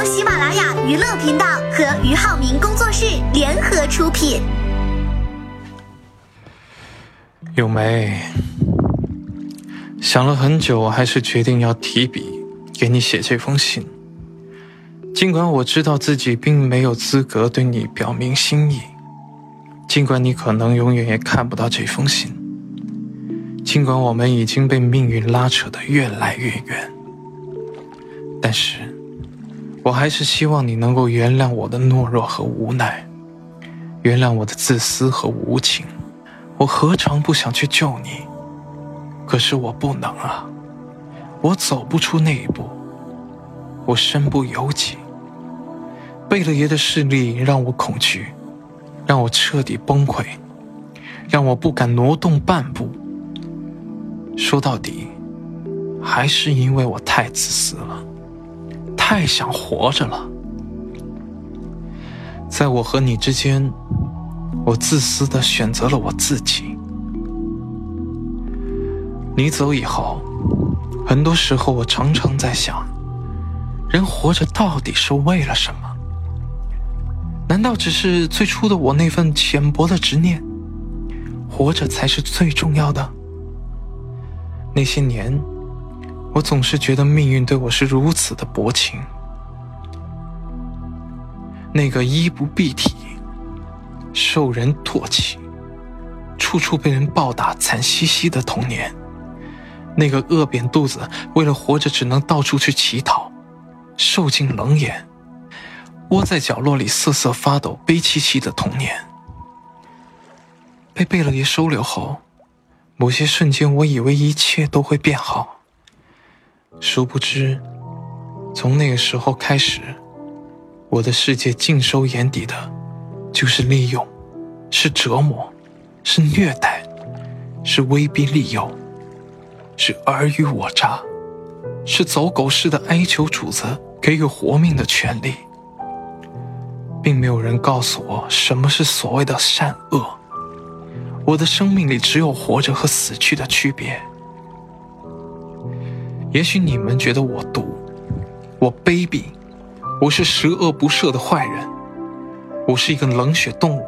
由喜马拉雅娱乐频道和俞灏明工作室联合出品。咏梅，想了很久，我还是决定要提笔给你写这封信。尽管我知道自己并没有资格对你表明心意，尽管你可能永远也看不到这封信，尽管我们已经被命运拉扯得越来越远，但是，我还是希望你能够原谅我的懦弱和无奈，原谅我的自私和无情。我何尝不想去救你？可是我不能啊，我走不出那一步，我身不由己。贝勒爷的势力让我恐惧，让我彻底崩溃，让我不敢挪动半步。说到底，还是因为我太自私了，太想活着了。在我和你之间，我自私的选择了我自己。你走以后，很多时候我常常在想，人活着到底是为了什么？难道只是最初的我那份浅薄的执念？活着才是最重要的。那些年，我总是觉得命运对我是如此的薄情。那个衣不蔽体、受人唾弃、处处被人暴打、惨兮兮的童年，那个饿扁肚子、为了活着只能到处去乞讨、受尽冷眼。窝在角落里瑟瑟发抖、悲戚戚的童年，被贝勒爷收留后，某些瞬间，我以为一切都会变好。殊不知，从那个时候开始，我的世界尽收眼底的，就是利用，是折磨，是虐待，是威逼利诱，是尔虞我诈，是走狗似的哀求主子给予活命的权利。并没有人告诉我什么是所谓的善恶。我的生命里只有活着和死去的区别。也许你们觉得我毒，我卑鄙，我是十恶不赦的坏人，我是一个冷血动物。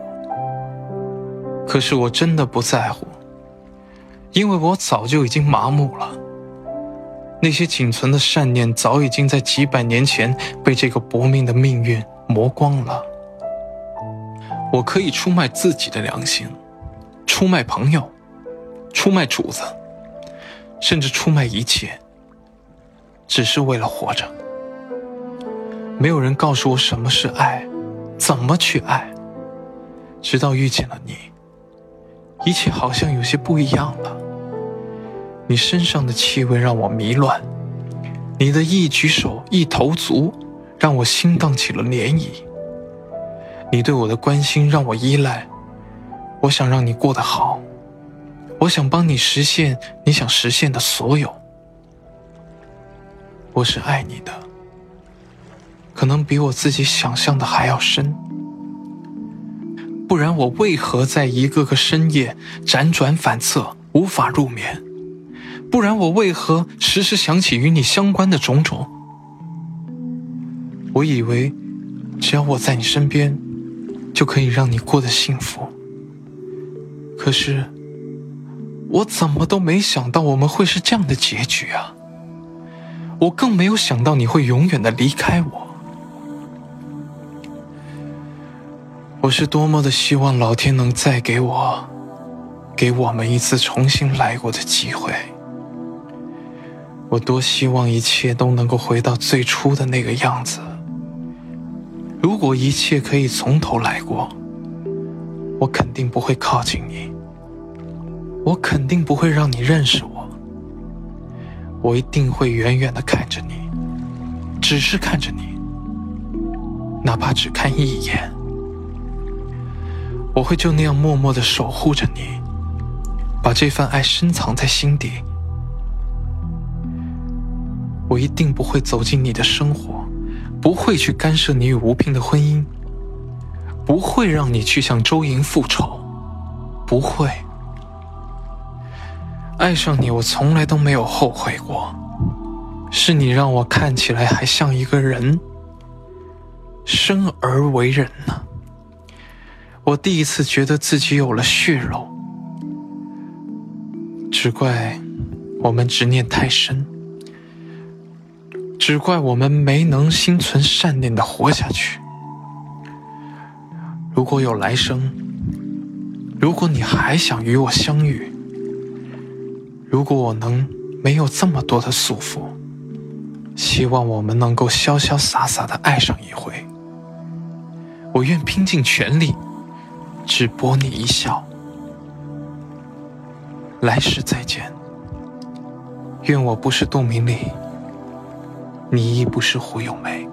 可是我真的不在乎，因为我早就已经麻木了。那些仅存的善念早已经在几百年前被这个薄命的命运。磨光了，我可以出卖自己的良心，出卖朋友，出卖主子，甚至出卖一切，只是为了活着。没有人告诉我什么是爱，怎么去爱。直到遇见了你，一切好像有些不一样了。你身上的气味让我迷乱，你的一举手一投足。让我心荡起了涟漪。你对我的关心让我依赖，我想让你过得好，我想帮你实现你想实现的所有。我是爱你的，可能比我自己想象的还要深。不然我为何在一个个深夜辗转反侧，无法入眠？不然我为何时时想起与你相关的种种？我以为，只要我在你身边，就可以让你过得幸福。可是，我怎么都没想到我们会是这样的结局啊！我更没有想到你会永远的离开我。我是多么的希望老天能再给我，给我们一次重新来过的机会。我多希望一切都能够回到最初的那个样子。如果一切可以从头来过，我肯定不会靠近你，我肯定不会让你认识我，我一定会远远的看着你，只是看着你，哪怕只看一眼，我会就那样默默的守护着你，把这份爱深藏在心底，我一定不会走进你的生活。不会去干涉你与吴平的婚姻，不会让你去向周莹复仇，不会。爱上你，我从来都没有后悔过。是你让我看起来还像一个人，生而为人呢？我第一次觉得自己有了血肉，只怪我们执念太深，只怪我们没能心存善念的活下去。如果有来生，如果你还想与我相遇，如果我能没有这么多的束缚，希望我们能够潇潇洒洒的爱上一回。我愿拼尽全力。只博你一笑，来世再见。愿我不是杜明礼，你亦不是胡咏梅。